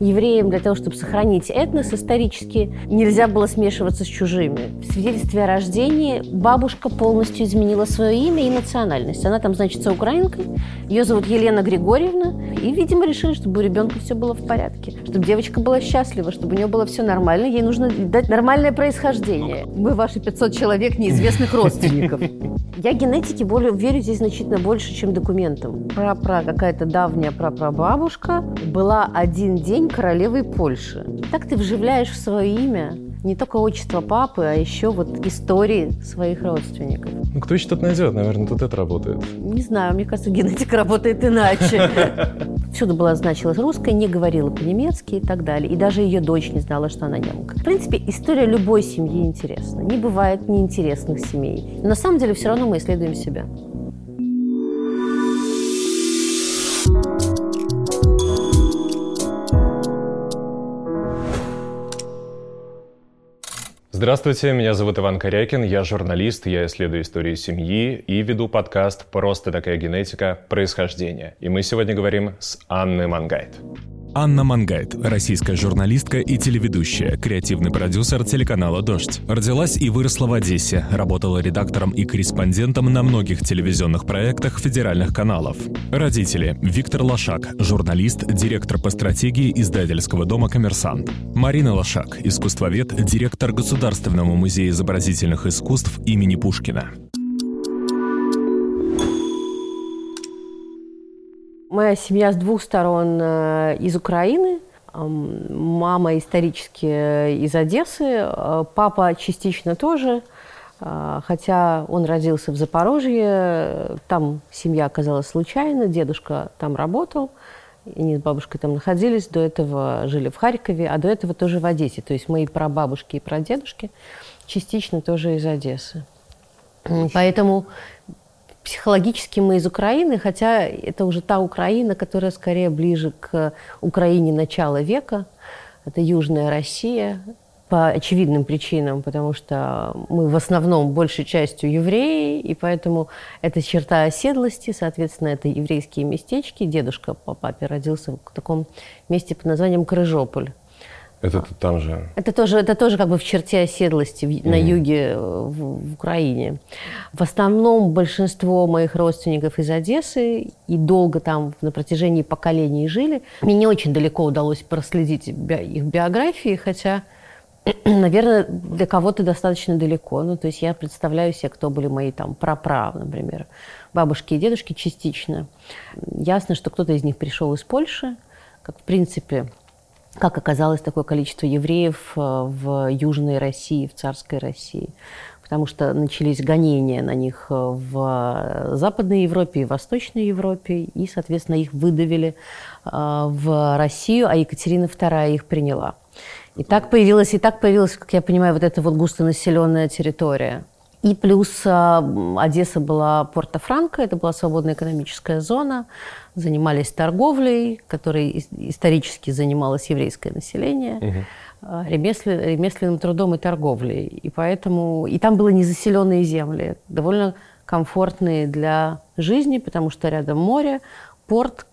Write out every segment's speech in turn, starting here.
Евреям для того, чтобы сохранить этнос исторически, нельзя было смешиваться с чужими. В свидетельстве о рождении бабушка полностью изменила свое имя и национальность. Она там значится украинкой, ее зовут Елена Григорьевна, и, видимо, решили, чтобы у ребенка все было в порядке, чтобы девочка была счастлива, чтобы у нее было все нормально, ей нужно дать нормальное происхождение. Мы ваши 500 человек неизвестных родственников. Я генетике более, верю здесь значительно больше, чем документам. Про-про какая-то давняя прапрабабушка была один день королевой Польши. Так ты вживляешь в свое имя не только отчество папы, а еще вот истории своих родственников. Ну, кто еще тут найдет? Наверное, тут это работает. Не знаю, мне кажется, генетика работает иначе. Всюду была значилась русская, не говорила по-немецки и так далее. И даже ее дочь не знала, что она немка. В принципе, история любой семьи интересна. Не бывает неинтересных семей. Но на самом деле все равно мы исследуем себя. Здравствуйте, меня зовут Иван Корякин, я журналист, я исследую историю семьи и веду подкаст «Просто такая генетика. Происхождение». И мы сегодня говорим с Анной Мангайт. Анна Мангайт, российская журналистка и телеведущая, креативный продюсер телеканала «Дождь». Родилась и выросла в Одессе, работала редактором и корреспондентом на многих телевизионных проектах федеральных каналов. Родители – Виктор Лошак, журналист, директор по стратегии издательского дома «Коммерсант». Марина Лошак, искусствовед, директор Государственного музея изобразительных искусств имени Пушкина. Моя семья с двух сторон э, из Украины. Мама исторически э, из Одессы, э, папа частично тоже, хотя он родился в Запорожье, там семья оказалась случайно, дедушка там работал, и они с бабушкой там находились, до этого жили в Харькове, а до этого тоже в Одессе. То есть мои прабабушки и прадедушки частично тоже из Одессы. Поэтому психологически мы из Украины, хотя это уже та Украина, которая скорее ближе к Украине начала века. Это Южная Россия, по очевидным причинам, потому что мы в основном большей частью евреи, и поэтому это черта оседлости, соответственно, это еврейские местечки. Дедушка по папе родился в таком месте под названием Крыжополь. Это там же? Это тоже, это тоже как бы в черте оседлости в, mm на юге э, в, в Украине. В основном большинство моих родственников из Одессы и долго там на протяжении поколений жили. Мне не очень далеко удалось проследить их биографии, хотя, наверное, для кого-то достаточно далеко. Ну, то есть я представляю себе, кто были мои там праправ, например, бабушки и дедушки частично. Ясно, что кто-то из них пришел из Польши, как в принципе как оказалось такое количество евреев э, в Южной России, в царской России. Потому что начались гонения на них э, в Западной Европе и Восточной Европе, и, соответственно, их выдавили э, в Россию, а Екатерина II их приняла. И так появилась, и так появилась, как я понимаю, вот эта вот густонаселенная территория. И плюс Одесса была Порто-Франко, это была свободная экономическая зона, занимались торговлей, которой исторически занималось еврейское население, угу. ремеслен, ремесленным трудом и торговлей. И поэтому и там было незаселенные земли, довольно комфортные для жизни, потому что рядом море, порт,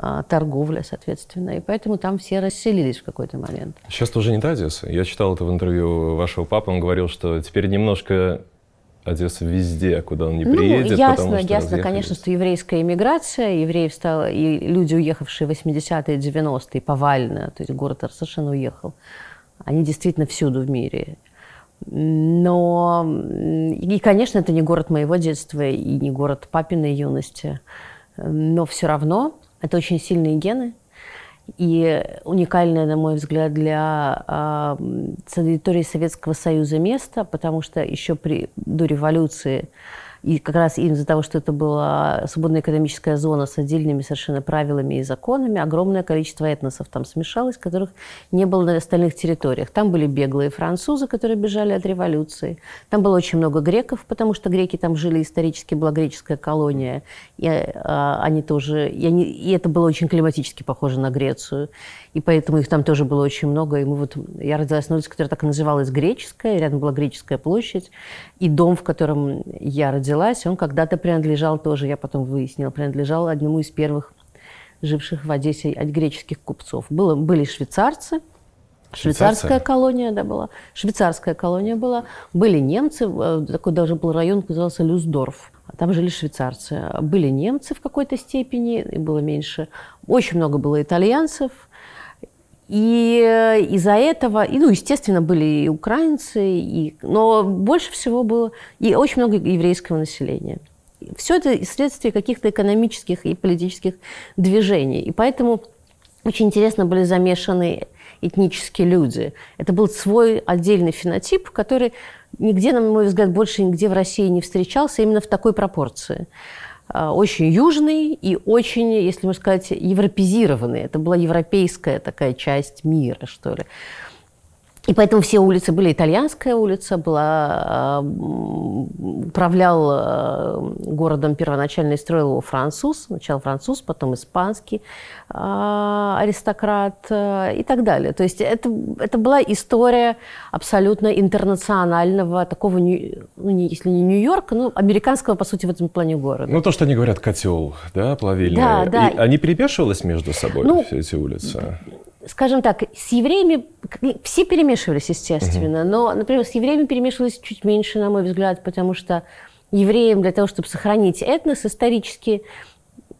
а, торговля, соответственно. И поэтому там все расселились в какой-то момент. Сейчас тоже не та Одесса. Я читал это в интервью вашего папы. Он говорил, что теперь немножко Одесса везде, куда он не ну, приедет. Ну, ясно, ясно, конечно, что еврейская иммиграция, евреев стало, и люди, уехавшие в 80-е, 90-е, повально, то есть город совершенно уехал, они действительно всюду в мире. Но, и, конечно, это не город моего детства и не город папиной юности, но все равно это очень сильные гены – и уникальное, на мой взгляд, для э, территории Советского Союза место, потому что еще при, до революции и как раз из-за того, что это была свободная экономическая зона с отдельными совершенно правилами и законами, огромное количество этносов там смешалось, которых не было на остальных территориях. Там были беглые французы, которые бежали от революции. Там было очень много греков, потому что греки там жили исторически, была греческая колония. И, а, они тоже, и, они, и это было очень климатически похоже на Грецию. И поэтому их там тоже было очень много. И мы вот, я родилась на улице, которая так и называлась Греческая, рядом была Греческая площадь. И дом, в котором я родилась, он когда-то принадлежал тоже, я потом выяснила, принадлежал одному из первых живших в Одессе от греческих купцов. Было, были швейцарцы, Швейцарская колония, да, была. Швейцарская колония была. Были немцы, э, такой даже был район, назывался Люсдорф. Там жили швейцарцы. Были немцы в какой-то степени, и было меньше. Очень много было итальянцев. И э, из-за этого, и, ну, естественно, были и украинцы, и, но больше всего было и очень много еврейского населения. Все это следствие каких-то экономических и политических движений. И поэтому очень интересно были замешаны этнические люди. Это был свой отдельный фенотип, который нигде, на мой взгляд, больше нигде в России не встречался именно в такой пропорции. А, очень южный и очень, если можно сказать, европезированный. Это была европейская такая часть мира, что ли. И поэтому все улицы были. Итальянская улица была, управлял э, городом первоначально и строил его француз, сначала француз, потом испанский а, аристократ и так далее. То есть это, это была история абсолютно интернационального, такого, ну, если не Нью-Йорка, но американского, по сути, в этом плане города. Ну, то, что они говорят, котел, да, плавильный. Да, да. И они перемешивались между собой, ну, все эти улицы? Скажем так, с евреями все перемешивались, естественно, угу. но, например, с евреями перемешивались чуть меньше, на мой взгляд, потому что евреям для того, чтобы сохранить этнос исторически,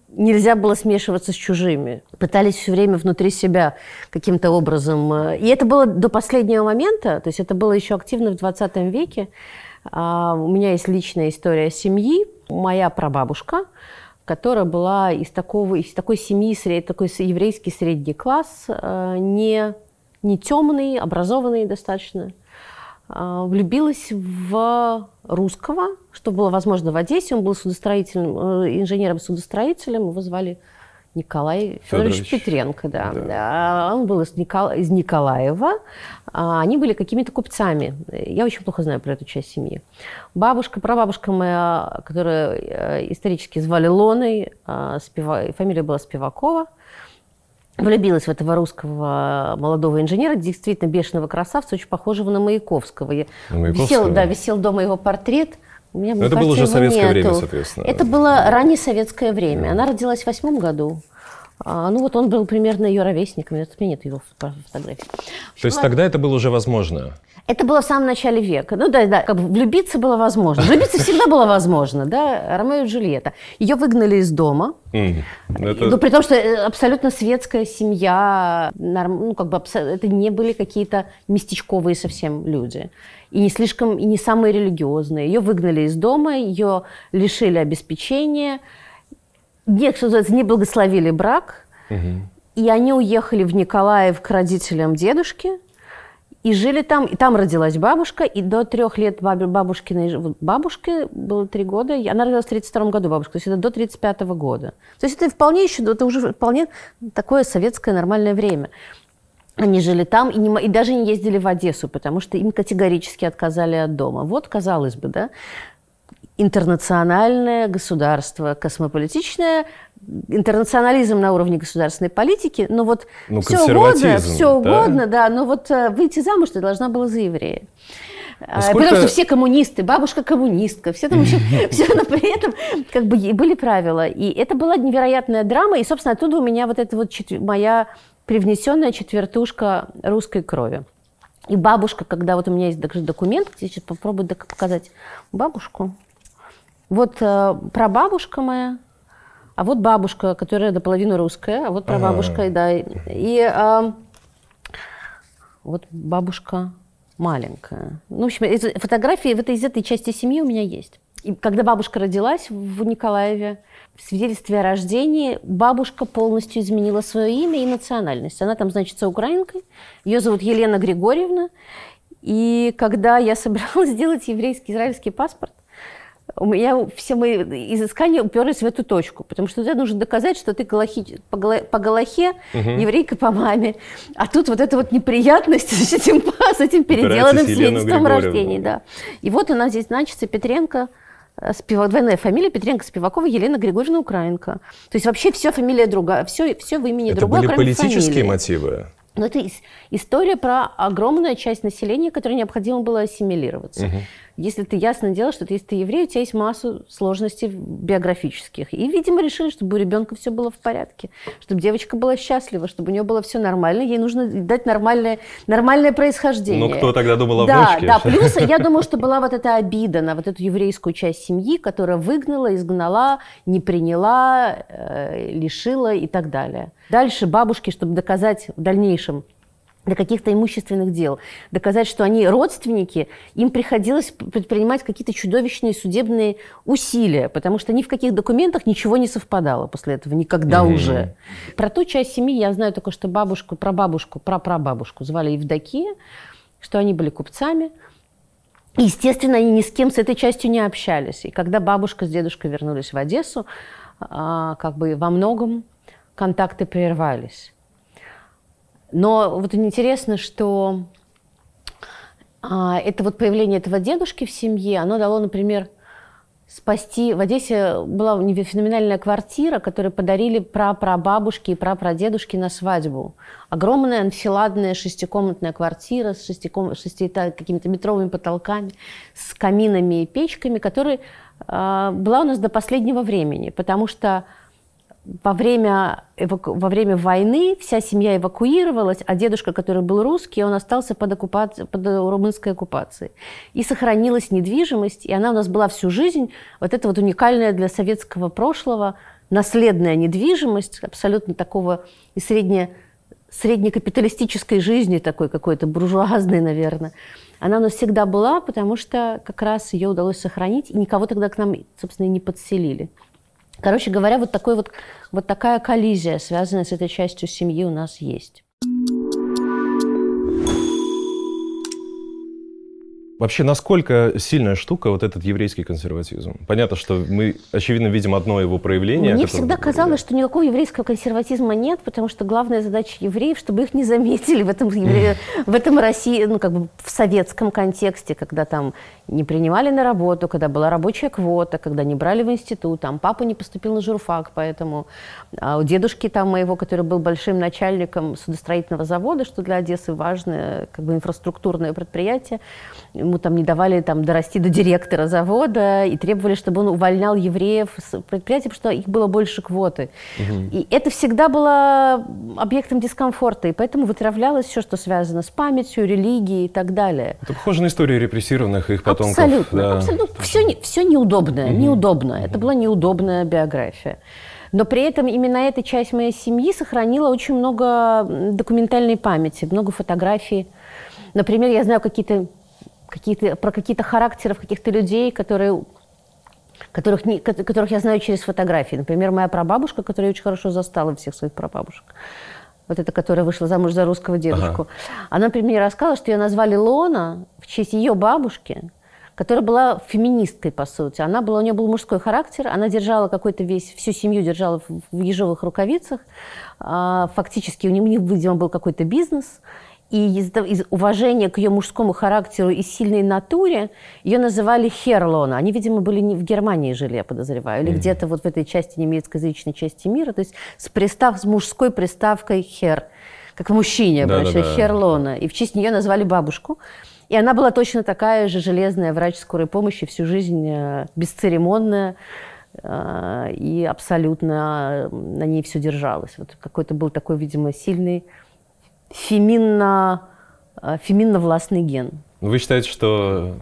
нельзя было смешиваться с чужими. Пытались все время внутри себя каким-то образом. Э, и это было до последнего момента, то есть это было еще активно в 20 веке. А, у меня есть личная история семьи. Моя прабабушка – которая была из, такого, из такой семьи, такой еврейский средний класс, э, не, не темный, образованный достаточно, э, влюбилась в русского, что было возможно в Одессе. Он был судостроительным, э, инженером-судостроителем, его звали Николай Федорович, Федорович Петренко, да. да. Он был из, Никол... из Николаева. А они были какими-то купцами. Я очень плохо знаю про эту часть семьи. Бабушка, прабабушка моя, которая э, исторически звали Лоной, а, спева... фамилия была Спивакова, влюбилась в этого русского молодого инженера, действительно бешеного красавца, очень похожего на Маяковского. Маяковского? Висел, да, висел дома его портрет – у меня, это кажется, было уже советское нету. время, соответственно. Это было раннее советское время. Она родилась в восьмом году. А, ну вот он был примерно ее ровесником, у меня нет его фотографии. То есть тогда это было уже возможно? Это было в самом начале века. Ну да, да, как бы влюбиться было возможно. Влюбиться всегда было возможно, да, Ромео и Джульетта. Ее выгнали из дома, mm. это... ну, при том, что э, абсолютно светская семья, ну как бы это не были какие-то местечковые совсем люди и не слишком, и не самые религиозные. Ее выгнали из дома, ее лишили обеспечения, не, что называется, не благословили брак, угу. и они уехали в Николаев к родителям дедушки, и жили там, и там родилась бабушка, и до трех лет бабушкиной бабушке было три года, она родилась в 32 году бабушка, то есть это до 35 года. То есть это вполне еще, это уже вполне такое советское нормальное время. Они жили там и, не, и даже не ездили в Одессу, потому что им категорически отказали от дома. Вот, казалось бы, да, интернациональное государство, космополитичное, интернационализм на уровне государственной политики, но вот ну, все угодно, все да? угодно, да, но вот э, выйти замуж ты должна была за еврея. А сколько... Потому что все коммунисты, бабушка коммунистка, все там еще, все, но при этом как бы были правила. И это была невероятная драма, и, собственно, оттуда у меня вот эта вот моя привнесенная четвертушка русской крови. И бабушка, когда вот у меня есть даже документ, я сейчас попробую показать бабушку. Вот э, прабабушка моя, а вот бабушка, которая наполовину русская, а вот прабабушка, ага. да. И э, вот бабушка маленькая. Ну, в общем, фотографии в этой, из этой части семьи у меня есть. И когда бабушка родилась в Николаеве, в свидетельстве о рождении бабушка полностью изменила свое имя и национальность. Она там значится украинкой. Ее зовут Елена Григорьевна. И когда я собиралась сделать еврейский израильский паспорт, у меня все мои изыскания уперлись в эту точку, потому что тебе нужно доказать, что ты галахи, по, галахе угу. еврейка по маме. А тут вот эта вот неприятность с этим, с этим переделанным свидетельством о рождении. Да. И вот она здесь значится, Петренко – Спивак, двойная фамилия Петренко Спивакова Елена Григорьевна Украинка. То есть вообще все фамилия другая, все, все в имени Это другое, были политические фамилии. мотивы? Но это история про огромную часть населения, которой необходимо было ассимилироваться. Угу. Если ты ясно дело, что если ты еврей, у тебя есть массу сложностей биографических. И, видимо, решили, чтобы у ребенка все было в порядке, чтобы девочка была счастлива, чтобы у нее было все нормально, ей нужно дать нормальное, нормальное происхождение. Ну, кто тогда думал о да, внучке? Да, плюс я думаю, что была вот эта обида на вот эту еврейскую часть семьи, которая выгнала, изгнала, не приняла, э, лишила и так далее. Дальше бабушки, чтобы доказать в дальнейшем, до каких-то имущественных дел, доказать, что они родственники, им приходилось предпринимать какие-то чудовищные судебные усилия, потому что ни в каких документах ничего не совпадало после этого, никогда mm-hmm. уже. Про ту часть семьи я знаю только, что бабушку, прабабушку, прапрабабушку звали Евдокия, что они были купцами. естественно, они ни с кем с этой частью не общались. И когда бабушка с дедушкой вернулись в Одессу, а, как бы во многом контакты прервались. Но вот интересно, что а, это вот появление этого дедушки в семье, оно дало, например, спасти... В Одессе была феноменальная квартира, которую подарили прапрабабушки и прапрадедушки на свадьбу. Огромная анфиладная шестикомнатная квартира с шестиком... шести какими-то метровыми потолками, с каминами и печками, которая э, была у нас до последнего времени, потому что во время, во время войны вся семья эвакуировалась, а дедушка, который был русский, он остался под, оккупацией, под румынской оккупацией. И сохранилась недвижимость, и она у нас была всю жизнь, вот это вот уникальная для советского прошлого наследная недвижимость, абсолютно такого и средне, среднекапиталистической жизни, такой какой-то буржуазной, наверное. Она у нас всегда была, потому что как раз ее удалось сохранить, и никого тогда к нам, собственно, и не подселили. Короче говоря, вот, такой вот, вот такая коллизия, связанная с этой частью семьи, у нас есть. Вообще, насколько сильная штука вот этот еврейский консерватизм? Понятно, что мы, очевидно, видим одно его проявление. Мне всегда казалось, что никакого еврейского консерватизма нет, потому что главная задача евреев, чтобы их не заметили в этом, в этом России, ну, как бы в советском контексте, когда там не принимали на работу, когда была рабочая квота, когда не брали в институт, там папа не поступил на журфак, поэтому а у дедушки там моего, который был большим начальником судостроительного завода, что для Одессы важное как бы инфраструктурное предприятие, ему там не давали там дорасти до директора завода и требовали, чтобы он увольнял евреев с предприятия, потому что их было больше квоты. Угу. И это всегда было объектом дискомфорта, и поэтому вытравлялось все, что связано с памятью, религией и так далее. Это похоже на историю репрессированных их потомков. Абсолютно. Да. абсолютно. Все, все неудобное, угу. неудобно. Это была неудобная биография. Но при этом именно эта часть моей семьи сохранила очень много документальной памяти, много фотографий. Например, я знаю какие-то какие-то, про какие-то характеров каких-то людей, которые, которых, не, которых я знаю через фотографии. Например, моя прабабушка, которая очень хорошо застала всех своих прабабушек. Вот эта, которая вышла замуж за русского дедушку. Ага. Она, например, мне рассказала, что ее назвали Лона в честь ее бабушки, которая была феминисткой, по сути. Она была, у нее был мужской характер, она держала какой-то весь, всю семью держала в, в ежовых рукавицах. А, фактически у них, видимо, был какой-то бизнес. И из, из уважения к ее мужскому характеру и сильной натуре ее называли Херлона. Они, видимо, были не в Германии жили, я подозреваю, или mm-hmm. где-то вот в этой части немецкоязычной части мира, то есть с, пристав, с мужской приставкой Хер, как в мужчине, да, да, да. Херлона. И в честь нее назвали бабушку. И она была точно такая же железная врач скорой помощи, всю жизнь э, бесцеремонная э, и абсолютно на ней все держалось. Вот какой-то был такой, видимо, сильный феминно, э, феминно-властный ген. Вы считаете, что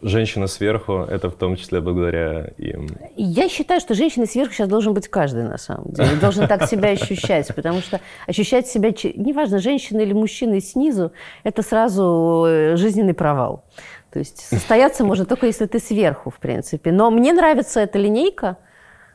женщина сверху – это в том числе благодаря им? Я считаю, что женщина сверху сейчас должен быть каждый, на самом деле. Должен так себя ощущать, потому что ощущать себя, неважно, женщина или мужчина снизу, это сразу э, жизненный провал. То есть состояться можно только если ты сверху, в принципе. Но мне нравится эта линейка –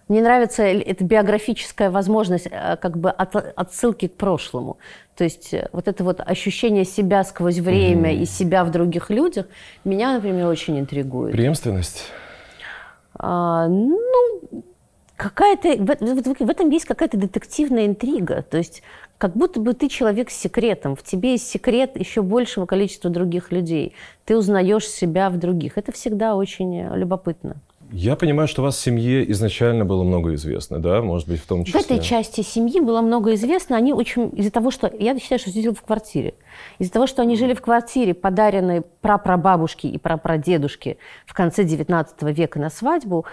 мне нравится эта биографическая возможность э, как бы от, отсылки к прошлому. То есть э, вот это вот ощущение себя сквозь время mm-hmm. и себя в других людях меня, например, очень интригует. Преемственность? А, ну, какая-то... В, в, в этом есть какая-то детективная интрига. То есть как будто бы ты человек с секретом. В тебе есть секрет еще большего количества других людей. Ты узнаешь себя в других. Это всегда очень любопытно. Я понимаю, что у вас в семье изначально было много известно, да? Может быть, в том числе... В этой части семьи было много известно. Они очень... Из-за того, что... Я считаю, что жили в квартире. Из-за того, что они жили в квартире, подаренной прапрабабушке и прапрадедушке в конце XIX века на свадьбу,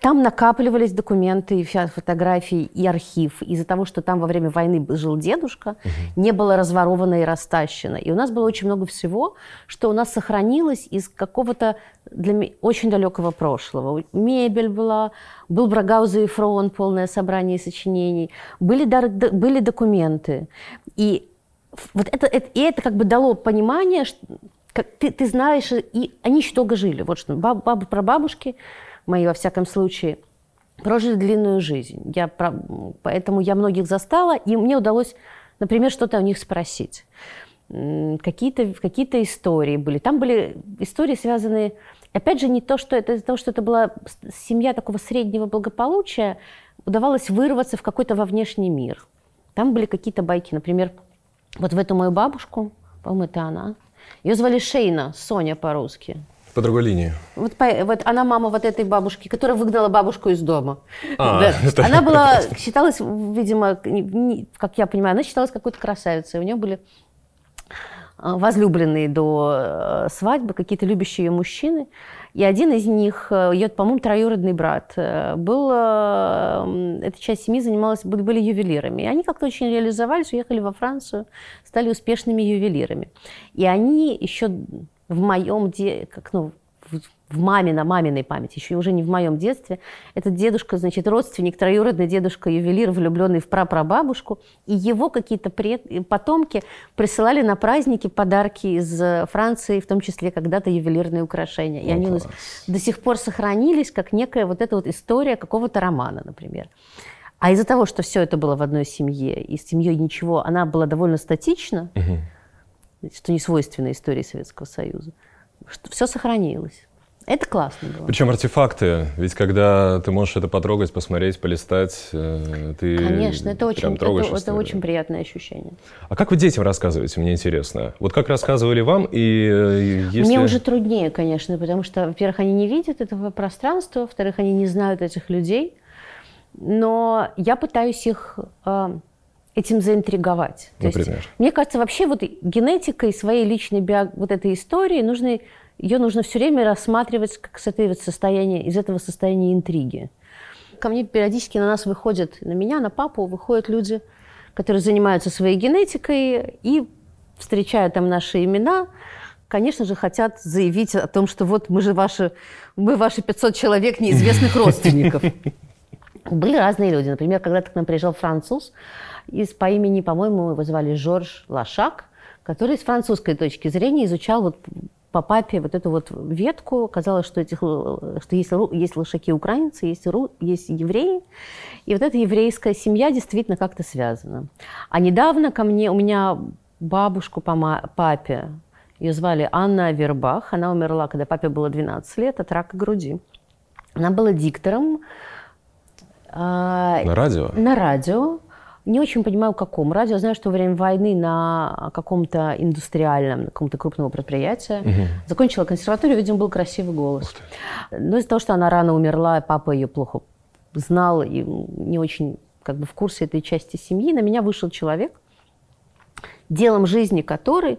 там накапливались документы, фотографии и архив. Из-за того, что там во время войны жил дедушка, угу. не было разворовано и растащено. И у нас было очень много всего, что у нас сохранилось из какого-то для меня очень далекого прошлого. Мебель была, был Брагауза и Фрон, полное собрание сочинений, были, были документы. И вот это, это, и это как бы дало понимание, что как ты, ты знаешь, и они еще долго жили. Вот что, баб, баб, прабабушки, мои, во всяком случае, прожили длинную жизнь. Я, поэтому я многих застала, и мне удалось, например, что-то у них спросить. Какие-то какие истории были. Там были истории, связанные, опять же, не то, что это, то, что это была семья такого среднего благополучия, удавалось вырваться в какой-то во внешний мир. Там были какие-то байки, например, вот в эту мою бабушку, по-моему, это она, ее звали Шейна, Соня по-русски. По другой линии. Вот, по, вот она мама вот этой бабушки, которая выгнала бабушку из дома. А, да. это... Она была, считалась, видимо, как я понимаю, она считалась какой-то красавицей. У нее были а, возлюбленные до э, свадьбы, какие-то любящие ее мужчины. И один из них, э, ее, по-моему, троюродный брат, э, был, эта часть семьи занималась, были ювелирами. И они как-то очень реализовались, уехали во Францию, стали успешными ювелирами. И они еще в моем, де... как, ну, в маме, на маминой памяти, еще уже не в моем детстве. Этот дедушка, значит, родственник, троюродный дедушка, ювелир, влюбленный в прапрабабушку, и его какие-то пред... потомки присылали на праздники подарки из Франции, в том числе когда-то ювелирные украшения. И О, они у нас до сих пор сохранились, как некая вот эта вот история какого-то романа, например. А из-за того, что все это было в одной семье, и с семьей ничего, она была довольно статична, угу что не свойственно истории Советского Союза, что все сохранилось. Это классно было. Причем артефакты, ведь когда ты можешь это потрогать, посмотреть, полистать, э, ты Конечно, это очень, это, это очень приятное ощущение. А как вы детям рассказываете, мне интересно? Вот как рассказывали вам, и э, если... Мне уже труднее, конечно, потому что, во-первых, они не видят этого пространства, во-вторых, они не знают этих людей, но я пытаюсь их э, этим заинтриговать. То Например? Есть, мне кажется, вообще вот генетикой своей личной био... вот этой истории нужно, ее нужно все время рассматривать как с этой вот состояния, из этого состояния интриги. Ко мне периодически на нас выходят, на меня, на папу выходят люди, которые занимаются своей генетикой и встречают там наши имена, конечно же, хотят заявить о том, что вот мы же ваши, мы ваши 500 человек неизвестных родственников. Были разные люди. Например, когда-то к нам приезжал француз, из, по имени, по-моему, его звали Жорж Лашак, который с французской точки зрения изучал вот по папе вот эту вот ветку. Казалось, что, этих, что есть, есть лошаки украинцы, есть, ру, есть евреи. И вот эта еврейская семья действительно как-то связана. А недавно ко мне, у меня бабушку по папе, ее звали Анна Вербах. Она умерла, когда папе было 12 лет от рака груди. Она была диктором. А, на радио? На радио. Не очень понимаю, каком. Радио знаю, что во время войны на каком-то индустриальном, на каком-то крупном предприятии. Угу. Закончила консерваторию, видимо, был красивый голос. Но из-за того, что она рано умерла, папа ее плохо знал и не очень как бы в курсе этой части семьи, на меня вышел человек, делом жизни который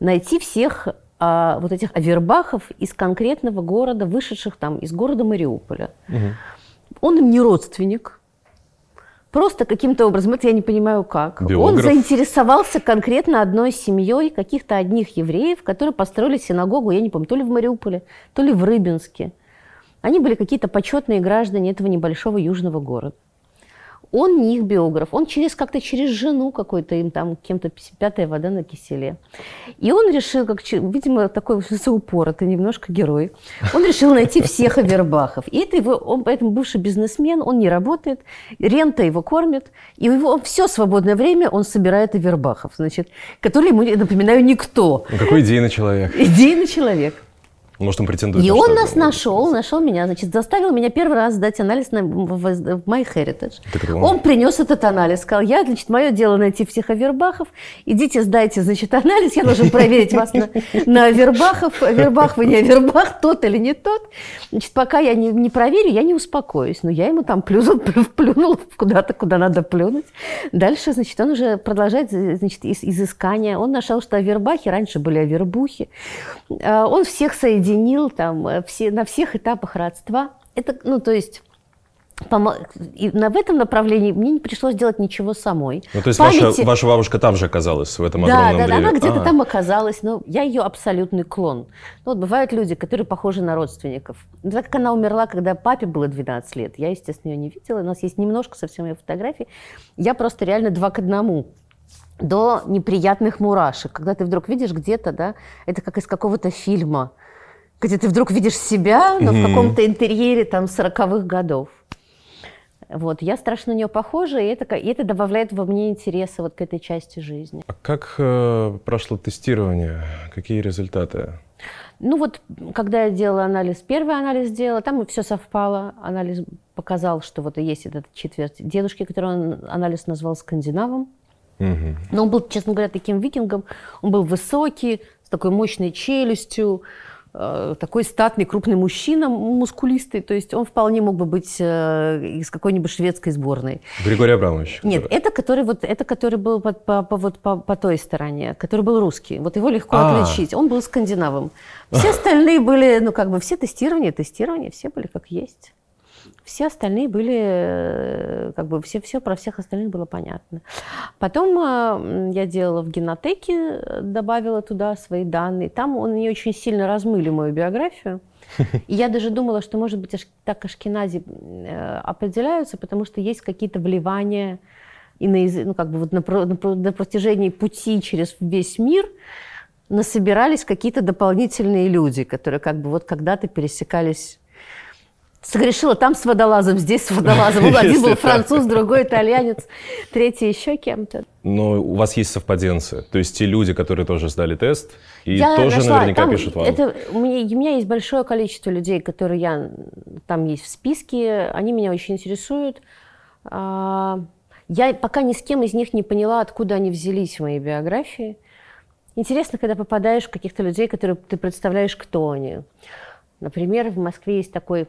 найти всех а, вот этих авербахов из конкретного города, вышедших там из города Мариуполя. Угу. Он им не родственник, Просто каким-то образом, это я не понимаю как. Биограф. Он заинтересовался конкретно одной семьей каких-то одних евреев, которые построили синагогу, я не помню, то ли в Мариуполе, то ли в Рыбинске. Они были какие-то почетные граждане этого небольшого южного города он не их биограф, он через как-то через жену какой-то им там кем-то пятая вода на киселе. И он решил, как, видимо, такой упоротый немножко герой, он решил найти всех Авербахов. И это его, он, поэтому бывший бизнесмен, он не работает, рента его кормит, и у него все свободное время он собирает Авербахов, значит, которые ему, напоминаю, никто. Ну, какой идейный человек. Идейный человек. Может, он претендует И на он нас нашел, нашел меня, значит, заставил меня первый раз сдать анализ на, в, в- в MyHeritage. Он? Он принес этот анализ, сказал, я, значит, мое дело найти всех авербахов, идите сдайте, значит, анализ, я должен проверить вас на, на авербахов, авербах вы не авербах, тот или не тот. Значит, пока я не, не проверю, я не успокоюсь. Но я ему там плюнул, плюнул куда-то, куда надо плюнуть. Дальше, значит, он уже продолжает, значит, из- изыскания. Он нашел, что авербахи раньше были авербухи. А, Он всех соединил там, э, все, на всех этапах родства. Это, ну, то есть... И на, в этом направлении мне не пришлось делать ничего самой. Ну, то есть ваша, Памяти- ваша бабушка там же оказалась, в этом да, огромном да, да, она где-то А. там оказалась, но я ее абсолютный клон. Ну, вот бывают люди, которые похожи на родственников. Ну, Так как она умерла, когда папе было 12 лет, я, естественно, ее не видела, у нас есть немножко совсем ее фотографий. Я просто реально два к одному до неприятных мурашек. Когда ты вдруг видишь где-то, да, это как из какого-то фильма, где ты вдруг видишь себя, но в Мгм. каком-то интерьере там 40-х годов. Вот, я страшно на нее похожа, и это, и это добавляет во мне интереса вот к этой части жизни. А как э, прошло тестирование? Какие результаты? Ну вот, когда я делала анализ, первый анализ сделала, там все совпало. Анализ показал, что вот есть этот четверть дедушки, который он анализ назвал скандинавом. Мгм. Но он был, честно говоря, таким викингом. Он был высокий, с такой мощной челюстью, такой статный, крупный мужчина, мускулистый. То есть он вполне мог бы быть э, из какой-нибудь шведской сборной. Григорий Абрамович. Нет, который- это который, вот, это который был по, по- по- вот по, по той стороне, который был русский. Вот его легко А. отличить. Он был скандинавом. Все остальные были, ну как бы все тестирования, тестирования, все были как есть. Все остальные были, э, как бы все, все про всех остальных было понятно. Потом э, я делала в генотеке, добавила туда свои данные. Там он не очень сильно размыли мою биографию. И я даже думала, что, может быть, так ашкенази э, определяются, потому что есть какие-то вливания и на, ну, как бы вот на, на на протяжении пути через весь мир насобирались какие-то дополнительные люди, которые как бы вот когда-то пересекались Согрешила там с водолазом, здесь с водолазом. Вот Один был француз, другой итальянец, третий еще кем-то. Но у вас есть совпаденцы. То есть те люди, которые тоже сдали тест, и Я тоже нашла, наверняка там пишут вам. Это, у, меня, у меня есть большое количество людей, которые я там есть в списке, они меня очень интересуют. А, Я пока ни с кем из них не поняла, откуда они взялись в моей биографии. Интересно, когда попадаешь в каких-то людей, которые ты представляешь, кто они. Например, в Москве есть такой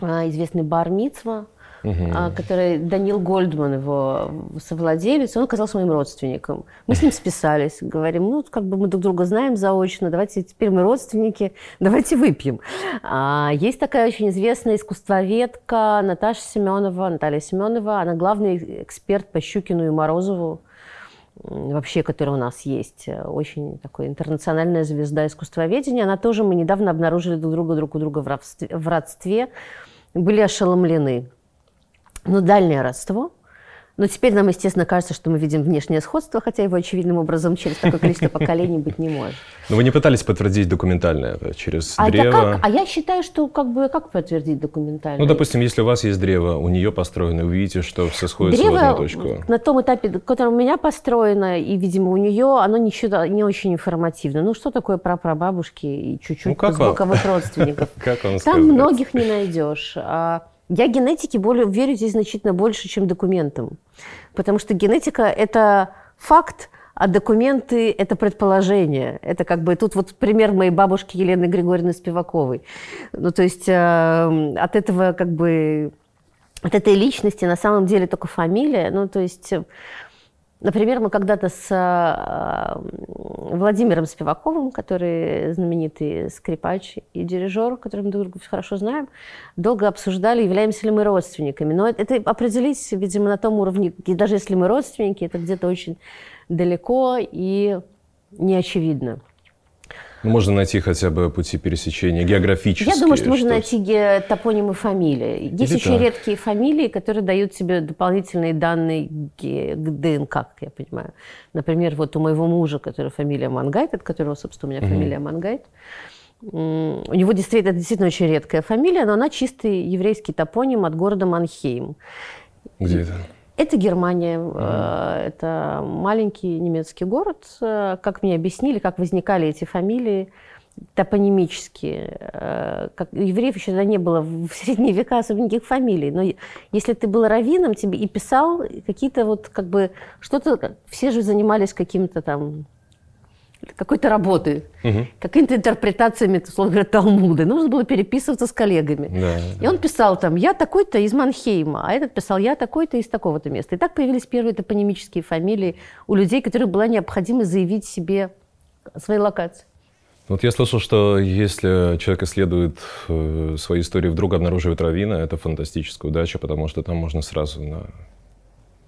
известный бар Мицва, а, который Данил Гольдман, его совладелец, он оказался моим родственником. Мы с ним списались, говорим, ну, как бы мы друг друга знаем заочно, давайте теперь мы родственники, давайте выпьем. А, есть такая очень известная искусствоведка Наташа Семенова, Наталья Семенова, она главный эксперт по Щукину и Морозову, вообще, который у нас есть, э, очень такой интернациональная звезда искусствоведения. Она тоже, мы недавно обнаружили друг друга друг у друга в родстве, в родстве были ошеломлены. Ну, дальнее родство. Но теперь нам, естественно, кажется, что мы видим внешнее сходство, хотя его очевидным образом через такое количество поколений быть не может. Но вы не пытались подтвердить документально это через А, древо? как? а я считаю, что как бы как подтвердить документально? Ну, допустим, если у вас есть древо, у нее построено, вы видите, что все сходится в Древо одну точку. на том этапе, в котором у меня построено, и, видимо, у нее, оно ничего не очень информативно. Ну, что такое прапрабабушки и чуть-чуть Ну, как боковых родственников? Как вам Там многих не найдешь. А Я генетике более, верю здесь значительно больше, чем документам. Потому что генетика – это факт, а документы – это предположение. Это как бы тут вот пример моей бабушки Елены Григорьевны Спиваковой. Ну, то есть э, от этого как бы от этой личности на самом деле только фамилия. Ну, то есть, э, например, мы когда-то с э, Владимиром Спиваковым, который знаменитый скрипач и дирижер, которым друг друга хорошо знаем, долго обсуждали, являемся ли мы родственниками. Но это, определить, видимо, на том уровне, и даже если мы родственники, это где-то очень далеко и не очевидно. Ну, можно найти хотя бы пути пересечения географические. Я думаю, что можно что- найти ге- топонимы фамилии. Есть Или очень так. редкие фамилии, которые дают тебе дополнительные данные ге- к ДНК, как я понимаю. Например, вот у моего мужа, который фамилия Мангайт, от которого, собственно, у меня фамилия Мангайт, у него действительно, это действительно очень редкая фамилия, но она чистый еврейский топоним от города Манхейм. Где это? Это Германия, э, это маленький немецкий город. Э, Как мне объяснили, как возникали эти фамилии, топонимические. Э, как, евреев еще тогда не было в средние века особо никаких фамилий. Но если ты был раввином тебе и писал какие-то вот как бы что-то... Все же занимались каким-то там какой-то работы, угу. какими-то интерпретациями, условно говоря, Талмуда. Нужно было переписываться с коллегами. Да, и он писал там, я такой-то из Манхейма, а этот писал, я такой-то из такого-то места. И так появились первые топонимические фамилии у людей, которых была необходимо заявить себе свои локации. Вот я слышал, что если человек исследует э, свои истории, вдруг обнаруживает равина, это фантастическая удача, потому что там можно сразу на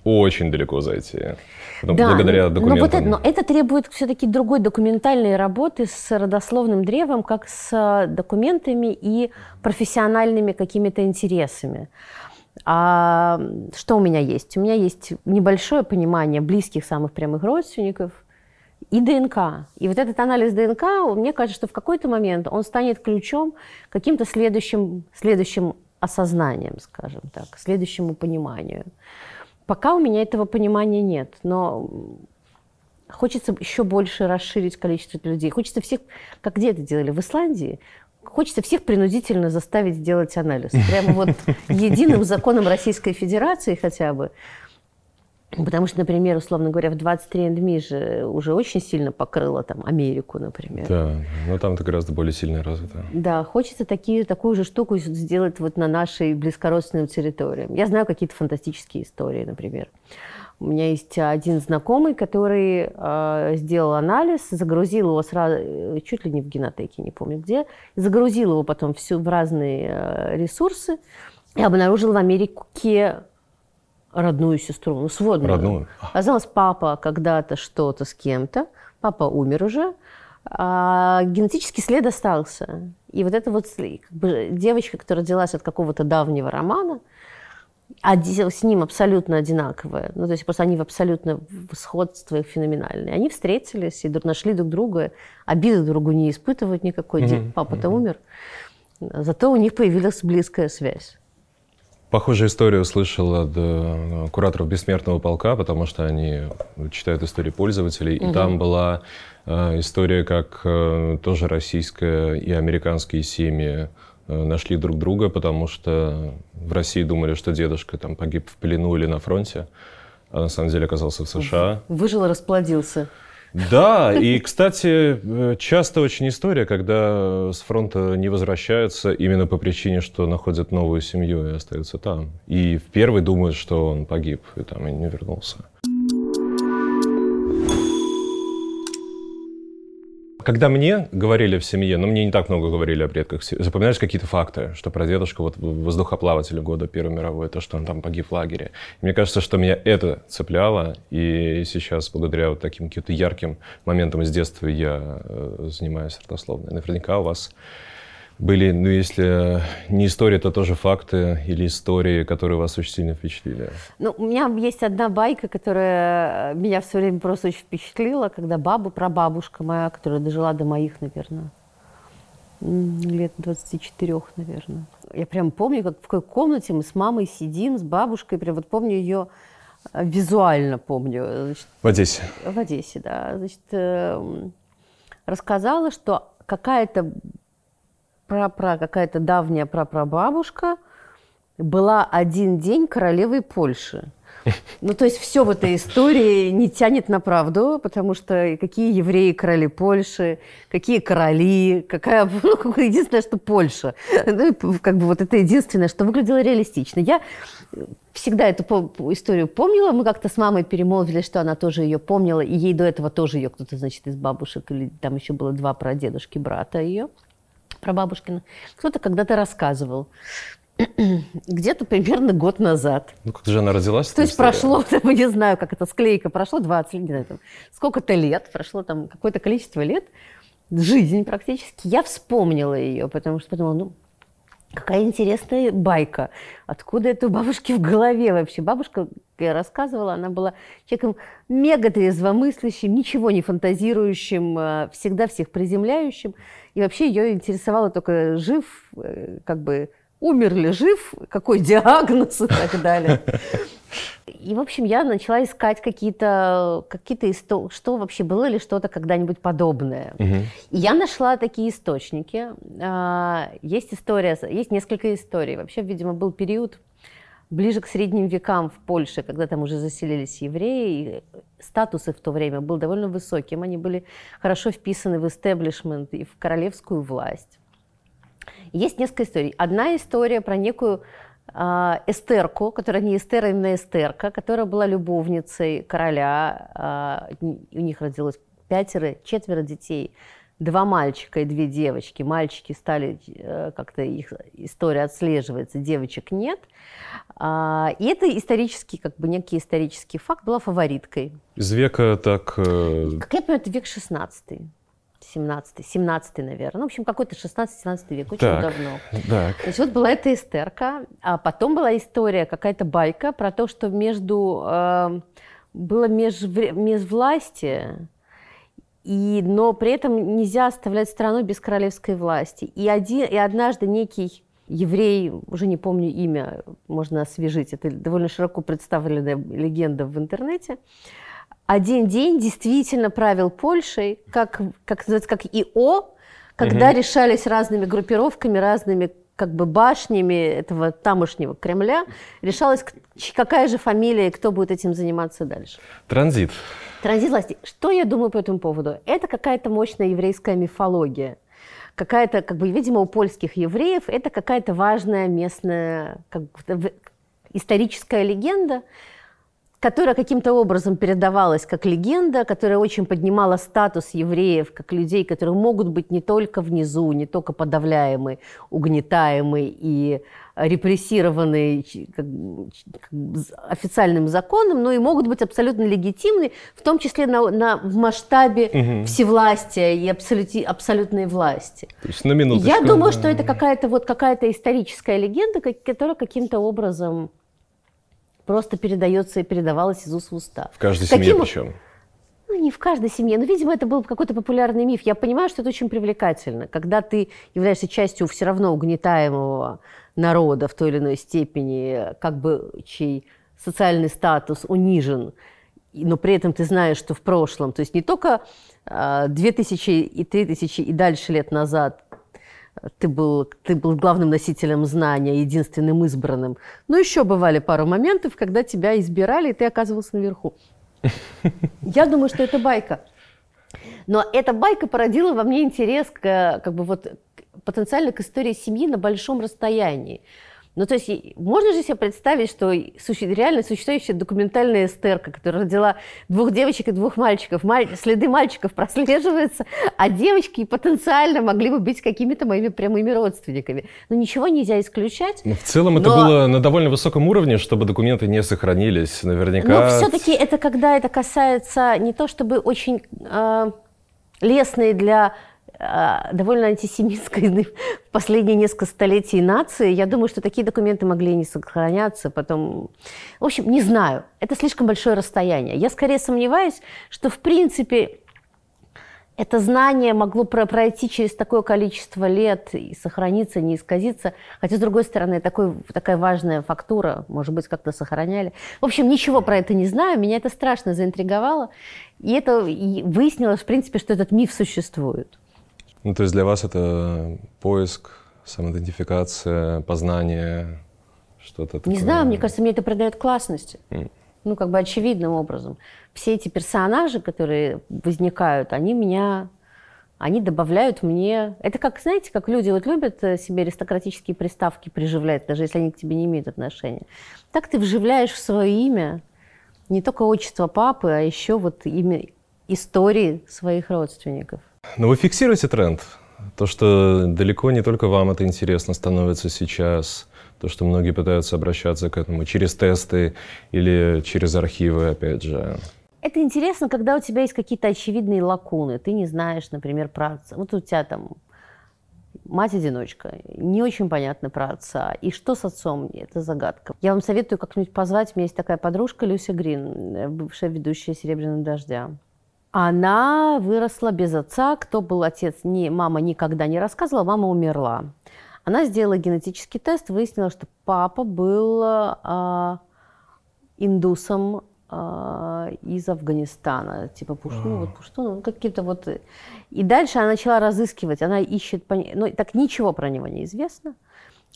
очень далеко зайти. Да, благодаря документам. Но, вот это, но это требует все-таки другой документальной работы с родословным древом, как с документами и профессиональными какими-то интересами. А что у меня есть? У меня есть небольшое понимание близких самых прямых родственников и ДНК. И вот этот анализ ДНК, мне кажется, что в какой-то момент он станет ключом каким-то следующим, следующим осознанием, скажем так, следующему пониманию. Пока у меня этого понимания нет, но хочется еще больше расширить количество людей. Хочется всех, как где это делали, в Исландии, хочется всех принудительно заставить сделать анализ. Прямо вот единым законом Российской Федерации хотя бы Потому что, например, условно говоря, в 23andMe же уже очень сильно покрыло там Америку, например. Да, но там это гораздо более сильно развито. Да, хочется такие, такую же штуку сделать вот на нашей близкородственной территории. Я знаю какие-то фантастические истории, например. У меня есть один знакомый, который э, сделал анализ, загрузил его сразу, чуть ли не в генотеке, не помню где, загрузил его потом всю в разные э, ресурсы и обнаружил в Америке родную сестру, ну, сводную. Родную. Оказалось, папа когда-то что-то с кем-то, папа умер уже, а генетический след остался. И вот эта вот как бы, девочка, которая родилась от какого-то давнего романа, а с ним абсолютно одинаковые, ну, то есть просто они в абсолютно в сходстве феноменальные. Они встретились и нашли друг друга, обиды друг другу не испытывают никакой, mm-hmm. папа-то mm-hmm. умер. Зато у них появилась близкая связь. Похожую историю слышал от кураторов «Бессмертного полка», потому что они читают истории пользователей. Угу. И там была э, история, как э, тоже российская и американские семьи э, нашли друг друга, потому что в России думали, что дедушка там погиб в плену или на фронте, а на самом деле оказался в США. Выжил и расплодился. Да, и, кстати, э, часто очень история, когда с фронта не возвращаются именно по причине, что находят новую семью и остаются там. И в первый думают, что он погиб, и там и не вернулся. Когда мне говорили в семье, но ну, мне не так много говорили о предках, запоминались какие-то факты, что про дедушку вот воздухоплавателя года Первой мировой, то, что он там погиб в лагере. И мне кажется, что меня это цепляло, и сейчас благодаря вот таким каким-то ярким моментам из детства я э, занимаюсь родословной. Наверняка у вас были, ну, если не истории, то тоже факты или истории, которые вас очень сильно впечатлили? Ну, у меня есть одна байка, которая меня все время просто очень впечатлила, когда баба, прабабушка моя, которая дожила до моих, наверное, лет 24, наверное. Я прям помню, как в какой комнате мы с мамой сидим, с бабушкой, прям вот помню ее э, визуально помню. Значит, в Одессе? В Одессе, да. Значит, эм, рассказала, что какая-то пра-пра, какая-то давняя прапрабабушка была один день королевой Польши. Ну, то есть все в этой истории не тянет на правду, потому что какие евреи короли Польши, какие короли, какая, ну, единственное, что Польша. Ну, как бы вот это единственное, что выглядело реалистично. Я всегда эту историю помнила. Мы как-то с мамой перемолвились, что она тоже ее помнила, и ей до этого тоже ее кто-то, значит, из бабушек, или там еще было два прадедушки брата ее прабабушкина, кто-то когда-то рассказывал. Где-то примерно год назад. Ну, как же она родилась? То есть прошло, там, не знаю, как эта склейка, прошло 20, не знаю, сколько-то лет, прошло там какое-то количество лет, жизнь практически. Я вспомнила ее, потому что подумала, ну, Какая интересная байка. Откуда это у бабушки в голове вообще? Бабушка, я рассказывала, она была человеком мега трезвомыслящим, ничего не фантазирующим, а, всегда всех приземляющим. И вообще ее интересовало только жив, э, как бы умер ли жив, какой диагноз и так далее. и, в общем, я начала искать какие-то какие истории, что вообще было ли что-то когда-нибудь подобное. Угу. И я нашла такие источники. А, есть история, есть несколько историй. Вообще, видимо, был период ближе к средним векам в Польше, когда там уже заселились евреи, и статусы в то время был довольно высоким. Они были хорошо вписаны в истеблишмент и в королевскую власть. Есть несколько историй. Одна история про некую Эстерку, которая не Эстер, а именно Эстерка, которая была любовницей короля. А, у них родилось пятеро, четверо детей. Два мальчика и две девочки. Мальчики стали, э, как-то их история отслеживается, девочек нет. А, и это исторический, как бы некий исторический факт, была фавориткой. Из века так... Э, как я понимаю, это век 16 17 17 наверное. Ну, в общем, какой-то 16-17 век, очень так, давно. Так. Значит, вот была эта эстерка, а потом была история, какая-то байка про то, что между... Э, было межвре, межвластие, и, но при этом нельзя оставлять страну без королевской власти. И, один, и однажды некий еврей, уже не помню имя, можно освежить, это довольно широко представленная легенда в интернете, один день действительно правил Польшей, как, как, как ИО, когда угу. решались разными группировками, разными как бы башнями этого тамошнего Кремля, решалось, какая же фамилия и кто будет этим заниматься дальше. Транзит. Транзит власти. Что я думаю по этому поводу? Это какая-то мощная еврейская мифология. Какая-то, как бы, видимо, у польских евреев это какая-то важная местная как бы, историческая легенда, которая каким-то образом передавалась как легенда, которая очень поднимала статус евреев как людей, которые могут быть не только внизу, не только подавляемы, угнетаемы и репрессированы официальным законом, но и могут быть абсолютно легитимны, в том числе на, на, в масштабе угу. всевластия и абсолюти, абсолютной власти. То есть на минуточку. Я думаю, что это какая-то вот какая-то историческая легенда, которая каким-то образом просто передается и передавалось из уст в уста. В каждой Таким... семье причем? Ну, не в каждой семье, но, видимо, это был какой-то популярный миф. Я понимаю, что это очень привлекательно, когда ты являешься частью все равно угнетаемого народа в той или иной степени, как бы чей социальный статус унижен, но при этом ты знаешь, что в прошлом, то есть не только 2000 а, и 3000 и дальше лет назад ты был, ты был главным носителем знания, единственным избранным. Но еще бывали пару моментов, когда тебя избирали, и ты оказывался наверху. Я думаю, что это байка. Но эта байка породила во мне интерес к, как бы вот, потенциально к истории семьи на большом расстоянии. Ну, то есть, можно же себе представить, что реально существующая документальная эстерка, которая родила двух девочек и двух мальчиков, Маль... следы мальчиков прослеживаются, а девочки потенциально могли бы быть какими-то моими прямыми родственниками. Но ничего нельзя исключать. Но в целом но... это было на довольно высоком уровне, чтобы документы не сохранились, наверняка. Но все-таки это когда это касается не то чтобы очень э, лестные для а, довольно антисемитской в последние несколько столетий нации. Я думаю, что такие документы могли не сохраняться. Потом, в общем, не знаю. Это слишком большое расстояние. Я скорее сомневаюсь, что в принципе это знание могло пройти через такое количество лет и сохраниться, не исказиться. Хотя, с другой стороны, такой, такая важная фактура, может быть, как-то сохраняли. В общем, ничего про это не знаю. Меня это страшно заинтриговало. И это выяснилось, в принципе, что этот миф существует. Ну, то есть для вас это поиск, самоидентификация, познание, что-то такое? Не знаю, мне кажется, мне это придает классности. Mm. Ну, как бы очевидным образом. Все эти персонажи, которые возникают, они меня они добавляют мне... Это как, знаете, как люди вот любят э, себе аристократические приставки приживлять, даже если они к тебе не имеют отношения. Так ты вживляешь в свое имя не только отчество папы, а еще вот имя истории своих родственников. Но вы фиксируете тренд? То, что далеко не только вам это интересно становится сейчас, то, что многие пытаются обращаться к этому через тесты или через архивы, опять же. Это интересно, когда у тебя есть какие-то очевидные лакуны. Ты не знаешь, например, про отца. Вот у тебя там мать-одиночка, не очень понятно про отца. И что с отцом? Это загадка. Я вам советую как-нибудь позвать. У меня есть такая подружка Люся Грин, бывшая ведущая «Серебряного дождя». Она выросла без отца. Кто был отец, не, мама никогда не рассказывала, мама умерла. Она сделала генетический тест, выяснила, что папа был а, индусом э, из Афганистана, типа ну, вот Пуштун, ну, какие-то вот. И дальше она начала разыскивать, она ищет, ну, так ничего про него не известно.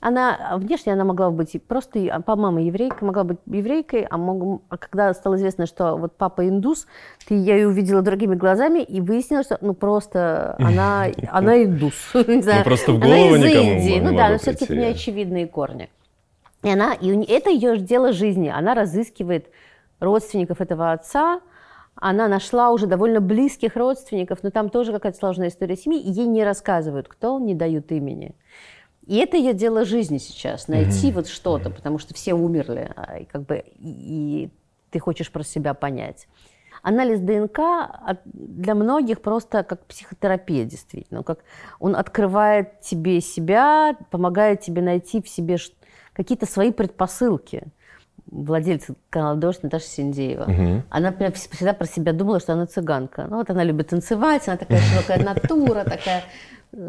Она внешне она могла быть просто, по мама еврейка, могла быть еврейкой, а, мог, а когда стало известно, что вот папа индус, ты я ее увидела другими глазами и выяснила, что ну просто она, она индус. Ну просто в голову никому Ну да, но все-таки это не очевидные корни. И она, и это ее дело жизни. Она разыскивает родственников этого отца, она нашла уже довольно близких родственников, но там тоже какая-то сложная история семьи, и ей не рассказывают, кто не дают имени. И это ее дело жизни сейчас, найти mm-hmm. вот что-то, потому что все умерли, а, и как бы и, ты хочешь про себя понять. Анализ ДНК для многих просто как психотерапия, действительно. Как он открывает тебе себя, помогает тебе найти в себе какие-то свои предпосылки. Владельца канала «Дождь» Наташа Синдеева. Угу. Она всегда про себя думала, что она цыганка. Ну вот она любит танцевать, она такая широкая натура, такая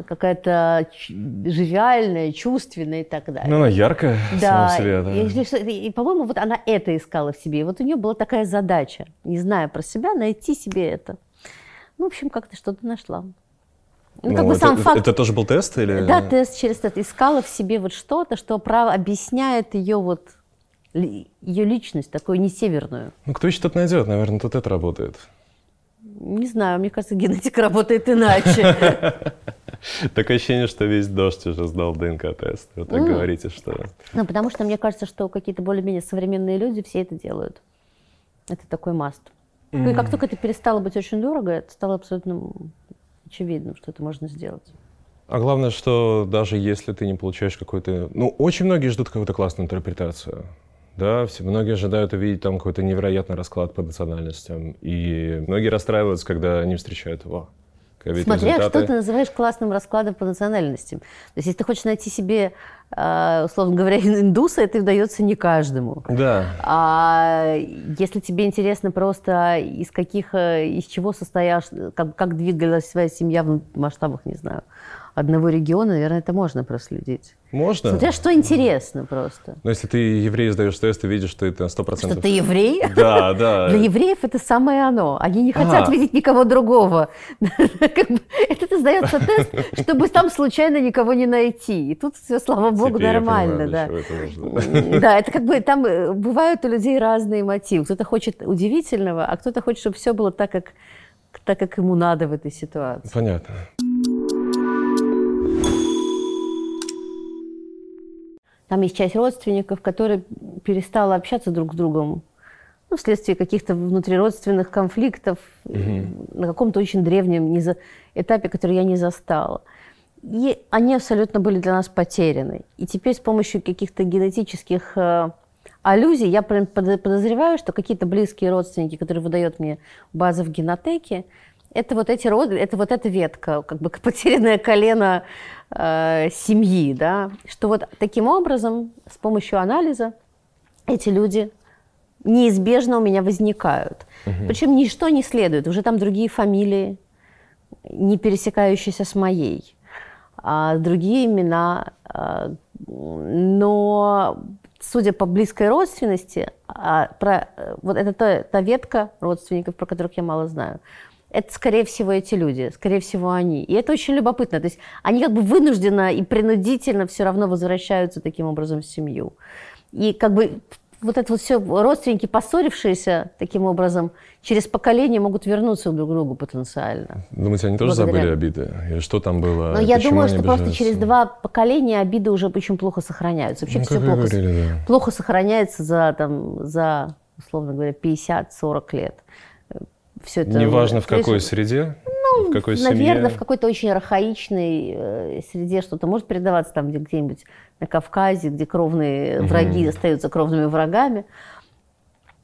какая-то живиальная, чувственная и так далее. Ну, она яркая да. себе, да. И, и, по-моему, вот она это искала в себе. И вот у нее была такая задача, не зная про себя, найти себе это. Ну, в общем, как-то что-то нашла. Ну, ну, как бы это, сам факт... это тоже был тест или? Да, тест через тест. Искала в себе вот что-то, что право объясняет ее вот ее личность такую не северную. Ну, кто еще тут найдет? Наверное, тут это работает. Не знаю, мне кажется, генетика работает иначе. Такое ощущение, что весь дождь уже сдал ДНК-тест. Вы так говорите, что... Ну, потому что мне кажется, что какие-то более-менее современные люди все это делают. Это такой маст. И как только это перестало быть очень дорого, это стало абсолютно очевидным, что это можно сделать. А главное, что даже если ты не получаешь какой-то... Ну, очень многие ждут какую-то классную интерпретацию. Да, все, многие ожидают увидеть там какой-то невероятный расклад по национальностям. И многие расстраиваются, когда не встречают его. Смотря, результаты... что ты называешь классным раскладом по национальностям. То есть, если ты хочешь найти себе, а, условно говоря, индуса, это удается не каждому. Да. А если тебе интересно просто, из каких, э, из чего состоял, как, как двигалась своя семья в масштабах, не знаю, одного региона, наверное, это можно проследить. Можно. Смотря что интересно просто. Но если ты еврей сдаешь тест, ты видишь, что это 100%. Что ты еврей? Да, да. Для евреев это самое оно. Они не хотят а. видеть никого другого. Это сдается тест, чтобы там случайно никого не найти. И тут все, слава богу, нормально. Да, да, это как бы там э, бывают у людей разные мотивы. Кто-то хочет удивительного, а кто-то хочет, чтобы все было так, как так, как ему надо в этой ситуации. Понятно. Там есть часть родственников, которые перестала общаться друг с другом ну, вследствие каких-то внутриродственных конфликтов угу. на каком-то очень древнем этапе, который я не застала. И они абсолютно были для нас потеряны. И теперь с помощью каких-то генетических э, аллюзий я подозреваю, что какие-то близкие родственники, которые выдает мне база в генотеке, это вот эти роды, это вот эта ветка, как бы потерянное колено э, семьи, да, что вот таким образом с помощью анализа эти люди неизбежно у меня возникают. Угу. Причем ничто не следует, уже там другие фамилии, не пересекающиеся с моей, а другие имена, а, но судя по близкой родственности, а, про, вот это та, та ветка родственников, про которых я мало знаю, это, скорее всего, эти люди, скорее всего, они. И это очень любопытно. То есть они как бы вынужденно и принудительно все равно возвращаются таким образом в семью. И как бы вот это вот все родственники, поссорившиеся таким образом, через поколение могут вернуться друг к другу потенциально. Думаете, они тоже Благодаря... забыли обиды? И что там было? Но я думаю, что просто через два поколения обиды уже очень плохо сохраняются. Вообще ну, все плохо, говорили, да. плохо сохраняется за, там, за, условно говоря, 50-40 лет все это... Неважно в какой среде? Ну, в какой наверное, семье? в какой-то очень архаичной э, среде что-то может передаваться там где- где-нибудь на Кавказе, где кровные угу. враги остаются кровными врагами.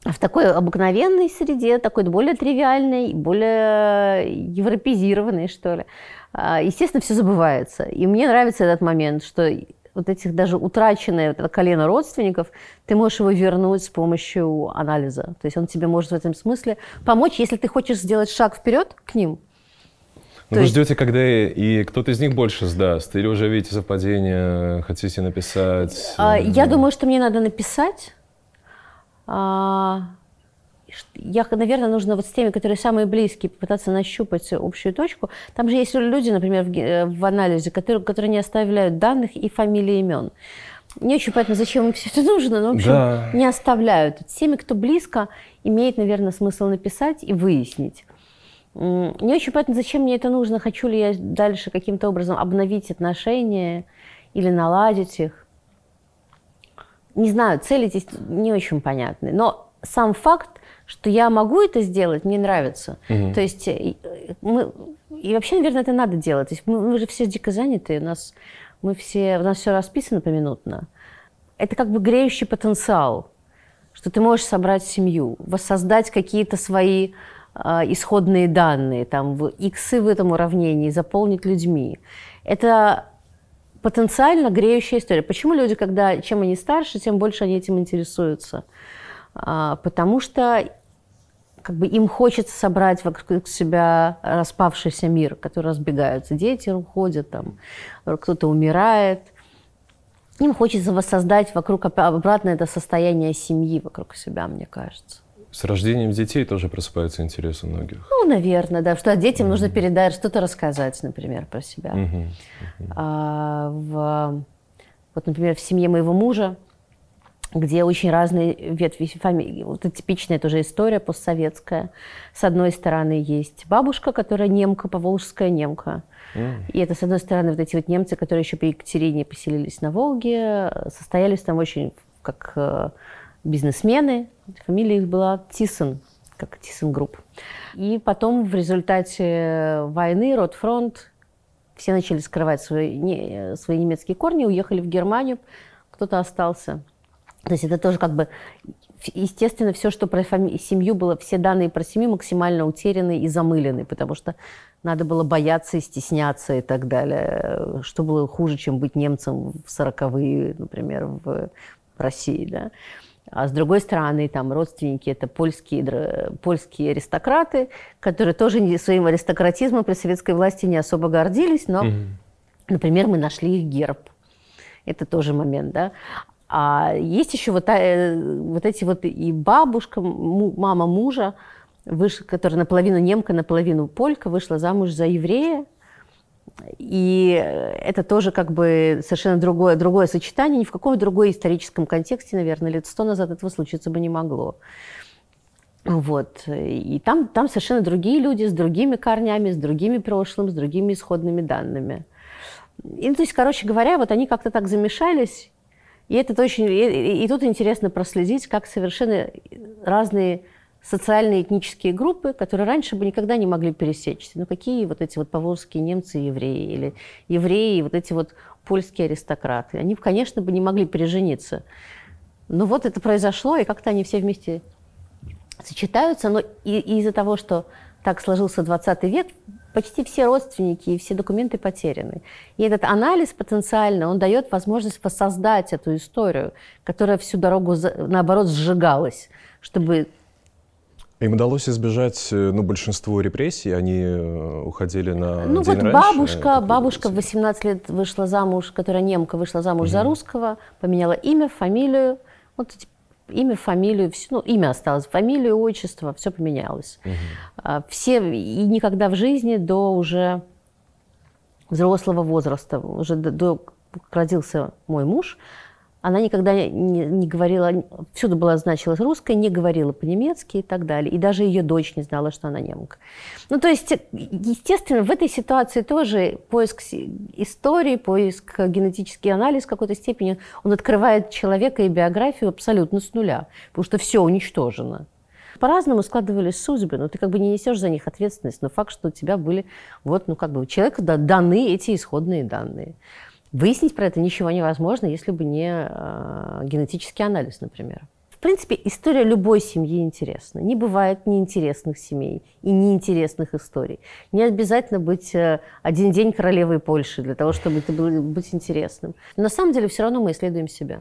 А в такой обыкновенной среде, такой более тривиальной, более европезированной, что ли, а, естественно, все забывается. И мне нравится этот момент, что вот этих даже утраченное вот это колено родственников, ты можешь его вернуть с помощью анализа. То есть он тебе может в этом смысле помочь, если ты хочешь сделать шаг вперед к ним. Но вы есть... ждете, когда и кто-то из них больше сдаст? Или уже видите совпадение, хотите написать? А, я думаю, что мне надо написать. а, я, наверное, нужно вот с теми, которые самые близкие, попытаться нащупать общую точку. Там же есть люди, например, в, э, в анализе, которые, которые не оставляют данных и фамилии имен. Не очень понятно, зачем им все это нужно, но, в общем, да. не оставляют. С теми, кто близко, имеет, наверное, смысл написать и выяснить. Не очень понятно, зачем мне это нужно, хочу ли я дальше каким-то образом обновить отношения или наладить их. Не знаю, цели здесь не очень понятны. Но сам факт, что я могу это сделать, мне нравится. Угу. То есть э, мы... И вообще, наверное, это надо делать. То есть мы, мы же все дико заняты, у нас, мы все, у нас все расписано поминутно. Это как бы греющий потенциал, что ты можешь собрать семью, воссоздать какие-то свои э, исходные данные, там, в иксы в этом уравнении, заполнить людьми. Это потенциально греющая история. Почему люди, когда чем они старше, тем больше они этим интересуются? А, потому что как бы им хочется собрать вокруг себя распавшийся мир, который разбегаются. Дети уходят, там, кто-то умирает. Им хочется воссоздать вокруг обратно это состояние семьи вокруг себя, мне кажется. С рождением детей тоже просыпается интерес у многих. Ну, наверное, да, что детям mm-hmm. нужно передать, что-то рассказать, например, про себя. Mm-hmm. Mm-hmm. А, в, вот, например, в семье моего мужа где очень разные ветви фамилии. Вот это типичная тоже история постсоветская. С одной стороны есть бабушка, которая немка, поволжская немка. Mm. И это, с одной стороны, вот эти вот немцы, которые еще при Екатерине поселились на Волге, состоялись там очень как э, бизнесмены. Фамилия их была Тиссен, как Thyssen Group. И потом в результате войны Ротфронт все начали скрывать свои, не, свои немецкие корни, уехали в Германию, кто-то остался. То есть это тоже как бы, естественно, все, что про фами- семью было, все данные про семью максимально утеряны и замылены, потому что надо было бояться и стесняться и так далее. Что было хуже, чем быть немцем в сороковые, например, в России, да. А с другой стороны, там родственники это польские, польские аристократы, которые тоже своим аристократизмом при советской власти не особо гордились, но, mm-hmm. например, мы нашли их герб. Это тоже момент, да. А есть еще вот, э, вот эти вот и бабушка, мама мужа, выш, которая наполовину немка, наполовину полька, вышла замуж за еврея. И это тоже как бы совершенно другое, другое сочетание. Ни в каком другой историческом контексте, наверное, лет сто назад этого случиться бы не могло. Вот. И там, там совершенно другие люди с другими корнями, с другими прошлым, с другими исходными данными. И, то есть, короче говоря, вот они как-то так замешались, и это очень, и, и тут интересно проследить, как совершенно разные социальные этнические группы, которые раньше бы никогда не могли пересечься. Ну какие вот эти вот поволжские немцы и евреи, или евреи, вот эти вот польские аристократы. Они, конечно, бы не могли пережениться. Но вот это произошло, и как-то они все вместе сочетаются. Но и, и из-за того, что так сложился 20 век, почти все родственники и все документы потеряны. И этот анализ потенциально, он дает возможность воссоздать эту историю, которая всю дорогу, наоборот, сжигалась, чтобы им удалось избежать э, ну, большинство репрессий, они э, уходили на Ну день вот раньше, бабушка, бабушка в 18 лет вышла замуж, которая немка, вышла замуж угу. за русского, поменяла имя, фамилию. Вот имя, фамилию, все, ну, имя осталось, фамилию, отчество, все поменялось. Угу. Все, и никогда в жизни до уже взрослого возраста, уже до, до родился мой муж, она никогда не, не говорила, всюду была значилась русская, не говорила по-немецки и так далее. И даже ее дочь не знала, что она немка. Ну, то есть, естественно, в этой ситуации тоже поиск истории, поиск генетический анализ в какой-то степени, он открывает человека и биографию абсолютно с нуля, потому что все уничтожено. По-разному складывались судьбы, но ты как бы не несешь за них ответственность, но факт, что у тебя были, вот, ну, как бы, у человека даны эти исходные данные. Выяснить про это ничего невозможно, если бы не э, генетический анализ, например. В принципе, история любой семьи интересна. Не бывает неинтересных семей и неинтересных историй. Не обязательно быть э, один день королевой Польши для того, чтобы это было, быть интересным. Но на самом деле все равно мы исследуем себя.